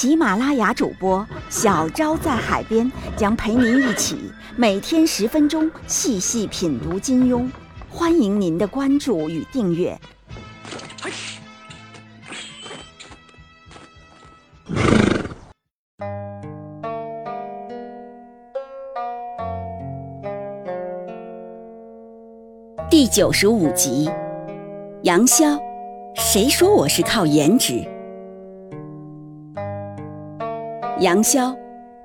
喜马拉雅主播小昭在海边将陪您一起每天十分钟细细品读金庸，欢迎您的关注与订阅。第九十五集，杨逍，谁说我是靠颜值？杨逍，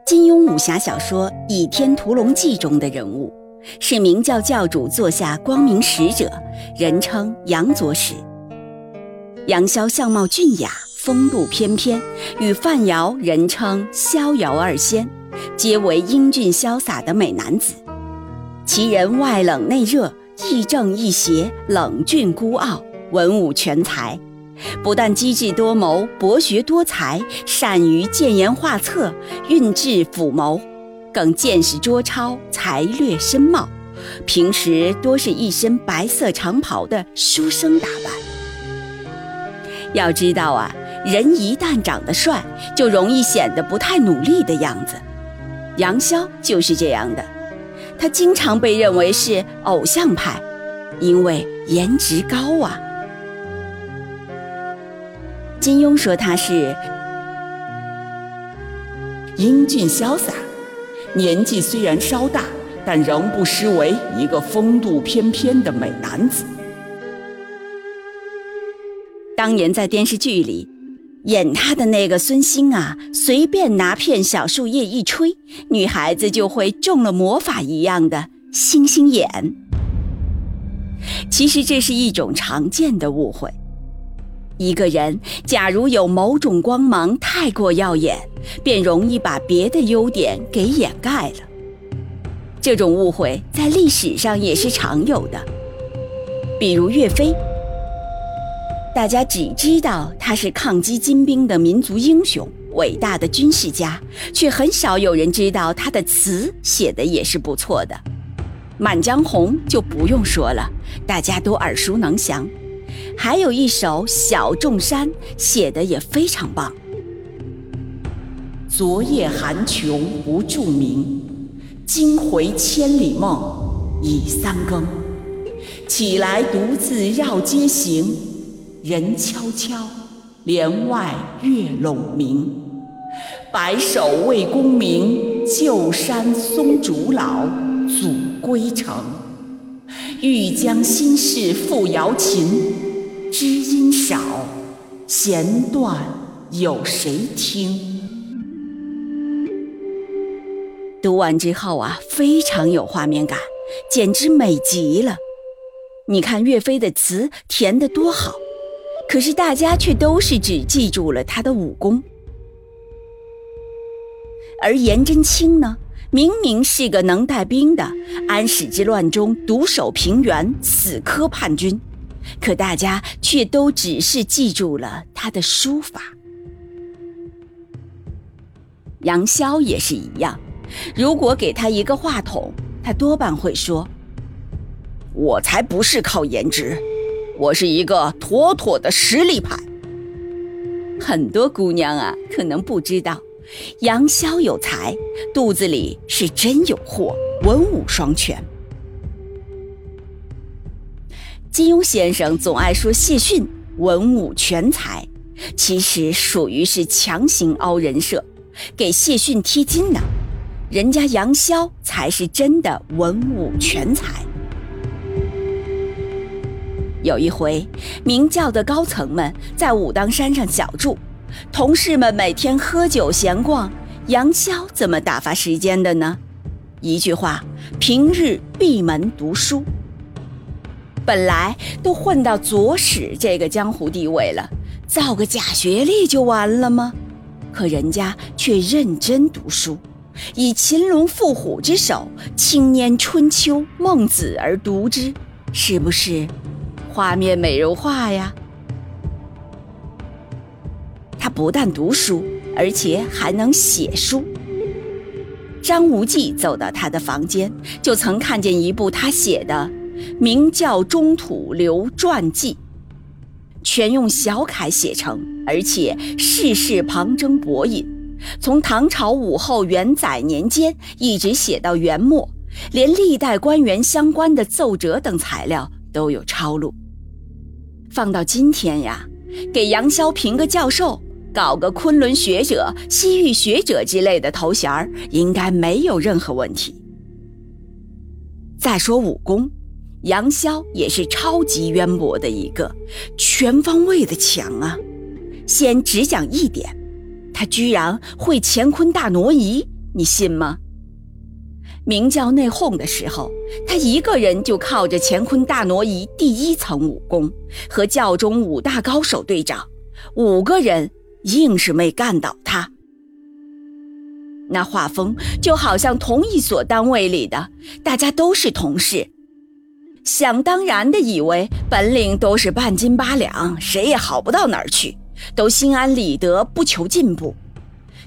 金庸武侠小说《倚天屠龙记》中的人物，是明教教主座下光明使者，人称杨左使。杨逍相貌俊雅，风度翩翩，与范瑶人称逍遥二仙，皆为英俊潇洒的美男子。其人外冷内热。亦正亦邪，冷峻孤傲，文武全才，不但机智多谋、博学多才，善于建言画策、运智抚谋，更见识卓超、才略深茂。平时多是一身白色长袍的书生打扮。要知道啊，人一旦长得帅，就容易显得不太努力的样子。杨逍就是这样的。他经常被认为是偶像派，因为颜值高啊。金庸说他是英俊潇洒，年纪虽然稍大，但仍不失为一个风度翩翩的美男子。当年在电视剧里。演他的那个孙兴啊，随便拿片小树叶一吹，女孩子就会中了魔法一样的星星眼。其实这是一种常见的误会。一个人假如有某种光芒太过耀眼，便容易把别的优点给掩盖了。这种误会在历史上也是常有的，比如岳飞。大家只知道他是抗击金兵的民族英雄、伟大的军事家，却很少有人知道他的词写的也是不错的。《满江红》就不用说了，大家都耳熟能详。还有一首《小众山》写的也非常棒。昨夜寒琼不住鸣，今回千里梦已三更。起来独自绕街行。人悄悄，帘外月笼明。白首为功名，旧山松竹老，阻归程。欲将心事付瑶琴，知音少，弦断有谁听？读完之后啊，非常有画面感，简直美极了。你看岳飞的词填得多好。可是大家却都是只记住了他的武功，而颜真卿呢，明明是个能带兵的，安史之乱中独守平原，死磕叛军，可大家却都只是记住了他的书法。杨逍也是一样，如果给他一个话筒，他多半会说：“我才不是靠颜值。”我是一个妥妥的实力派。很多姑娘啊，可能不知道，杨逍有才，肚子里是真有货，文武双全。金庸先生总爱说谢逊文武全才，其实属于是强行凹人设，给谢逊贴金呢。人家杨逍才是真的文武全才。有一回，明教的高层们在武当山上小住，同事们每天喝酒闲逛，杨逍怎么打发时间的呢？一句话，平日闭门读书。本来都混到左使这个江湖地位了，造个假学历就完了吗？可人家却认真读书，以秦龙伏虎之手，轻拈《春秋》《孟子》而读之，是不是画面美如画呀？他不但读书，而且还能写书。张无忌走到他的房间，就曾看见一部他写的《明教中土流传记》，全用小楷写成，而且世事旁征博引，从唐朝武后元载年间一直写到元末，连历代官员相关的奏折等材料都有抄录。放到今天呀，给杨逍评个教授。搞个昆仑学者、西域学者之类的头衔儿，应该没有任何问题。再说武功，杨逍也是超级渊博的一个，全方位的强啊！先只讲一点，他居然会乾坤大挪移，你信吗？明教内讧的时候，他一个人就靠着乾坤大挪移第一层武功，和教中五大高手对掌，五个人。硬是没干倒他，那画风就好像同一所单位里的，大家都是同事，想当然的以为本领都是半斤八两，谁也好不到哪儿去，都心安理得不求进步。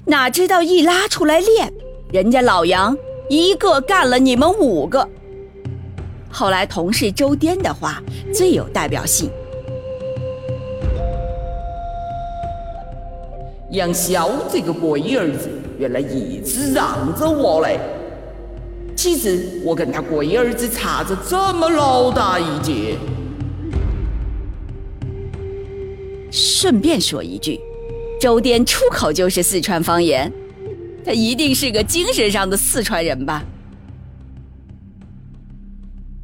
哪知道一拉出来练，人家老杨一个干了你们五个。后来同事周颠的话最有代表性。杨潇这个龟儿子，原来一直让着我嘞。岂知我跟他龟儿子差着这么老大一截。顺便说一句，周颠出口就是四川方言，他一定是个精神上的四川人吧？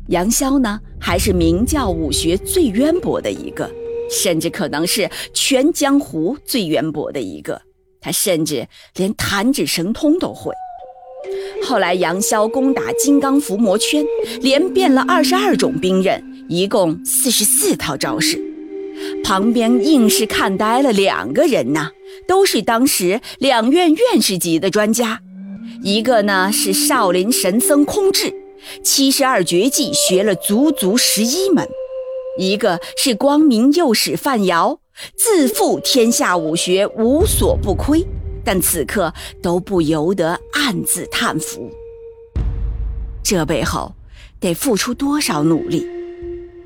杨潇呢，还是明教武学最渊博的一个。甚至可能是全江湖最渊博的一个，他甚至连弹指神通都会。后来杨逍攻打金刚伏魔圈，连变了二十二种兵刃，一共四十四套招式。旁边硬是看呆了两个人呐，都是当时两院院士级的专家。一个呢是少林神僧空智，七十二绝技学了足足十一门。一个是光明右使范瑶，自负天下武学无所不窥，但此刻都不由得暗自叹服。这背后得付出多少努力？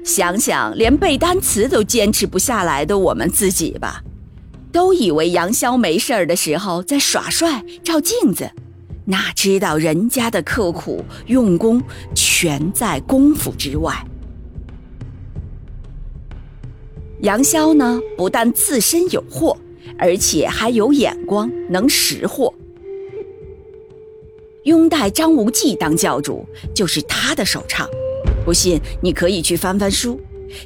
想想连背单词都坚持不下来的我们自己吧，都以为杨逍没事儿的时候在耍帅照镜子，哪知道人家的刻苦用功全在功夫之外。杨逍呢，不但自身有货，而且还有眼光，能识货。拥戴张无忌当教主，就是他的首唱。不信，你可以去翻翻书，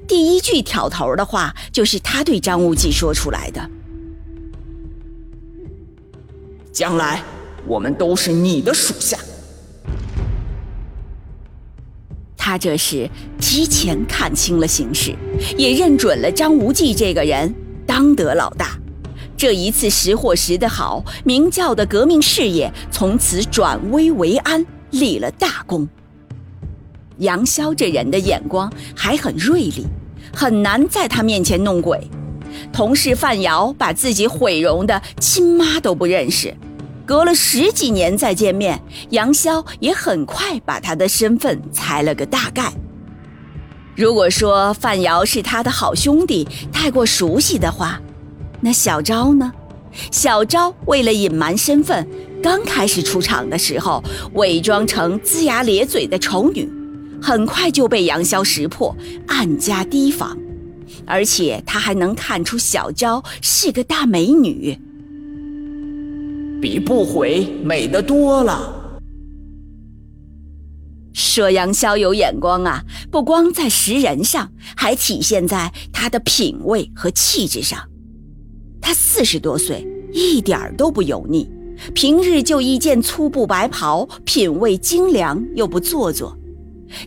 第一句挑头的话，就是他对张无忌说出来的：“将来我们都是你的属下。”他这是提前看清了形势，也认准了张无忌这个人当得老大。这一次识货识得好，明教的革命事业从此转危为安，立了大功。杨逍这人的眼光还很锐利，很难在他面前弄鬼。同事范瑶把自己毁容的亲妈都不认识。隔了十几年再见面，杨逍也很快把他的身份猜了个大概。如果说范瑶是他的好兄弟，太过熟悉的话，那小昭呢？小昭为了隐瞒身份，刚开始出场的时候，伪装成龇牙咧嘴的丑女，很快就被杨逍识破，暗加提防。而且他还能看出小昭是个大美女。比不悔美得多了。说杨逍有眼光啊，不光在识人上，还体现在他的品味和气质上。他四十多岁，一点儿都不油腻，平日就一件粗布白袍，品味精良又不做作。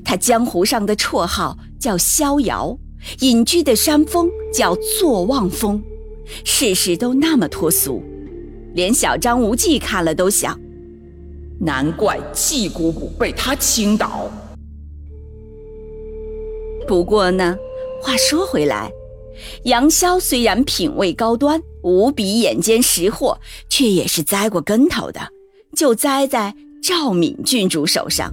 他江湖上的绰号叫逍遥，隐居的山峰叫坐忘峰，事事都那么脱俗。连小张无忌看了都想：难怪季姑姑被他倾倒。不过呢，话说回来，杨逍虽然品味高端，无比眼尖识货，却也是栽过跟头的，就栽在赵敏郡主手上。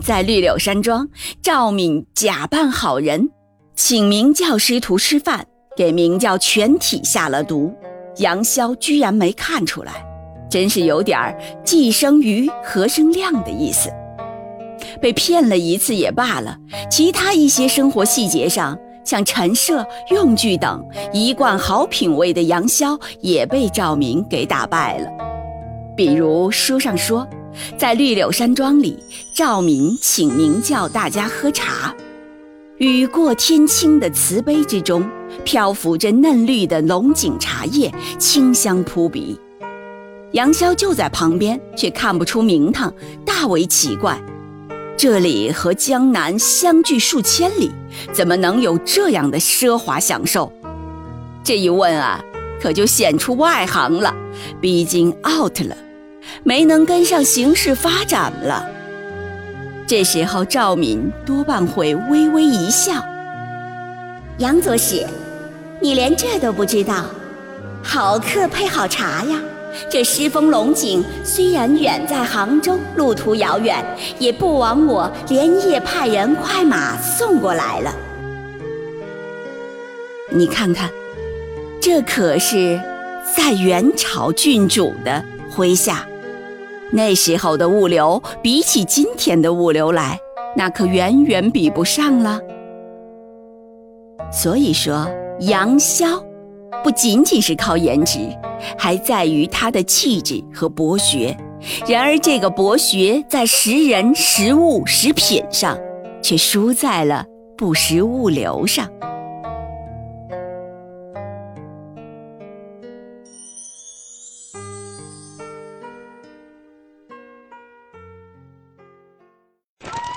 在绿柳山庄，赵敏假扮好人，请明教师徒吃饭，给明教全体下了毒。杨逍居然没看出来，真是有点儿既生瑜，何生亮的意思。被骗了一次也罢了，其他一些生活细节上，像陈设、用具等，一贯好品味的杨逍也被赵明给打败了。比如书上说，在绿柳山庄里，赵明请明教大家喝茶，雨过天青的瓷杯之中，漂浮着嫩绿的龙井茶叶，清香扑鼻。杨逍就在旁边，却看不出名堂，大为奇怪。这里和江南相距数千里，怎么能有这样的奢华享受？这一问啊，可就显出外行了，毕竟 out 了，没能跟上形势发展了。这时候赵敏多半会微微一笑：“杨左使，你连这都不知道？好客配好茶呀。”这狮峰龙井虽然远在杭州，路途遥远，也不枉我连夜派人快马送过来了。你看看，这可是在元朝郡主的麾下，那时候的物流比起今天的物流来，那可远远比不上了。所以说，杨逍不仅仅是靠颜值。还在于他的气质和博学，然而这个博学在识人、识物、识品上，却输在了不识物流上。